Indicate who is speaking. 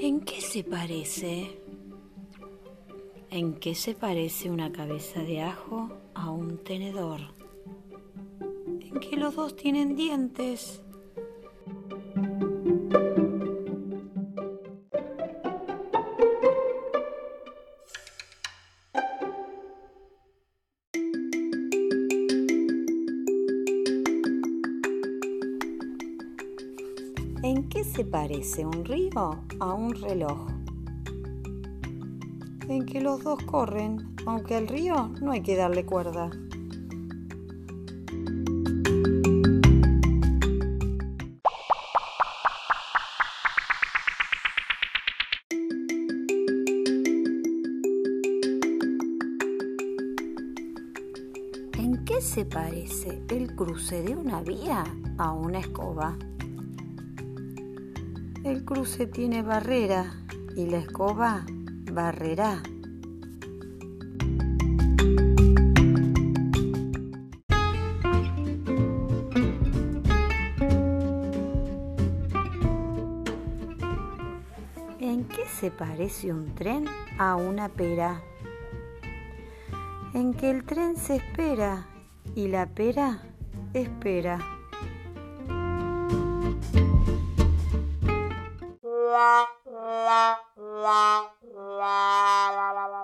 Speaker 1: ¿En qué se parece? ¿En qué se parece una cabeza de ajo a un tenedor? En que los dos tienen dientes. ¿En qué se parece un río a un reloj? En que los dos corren, aunque al río no hay que darle cuerda. ¿En qué se parece el cruce de una vía a una escoba? El cruce tiene barrera y la escoba barrerá. ¿En qué se parece un tren a una pera? En que el tren se espera y la pera espera.
Speaker 2: La la la la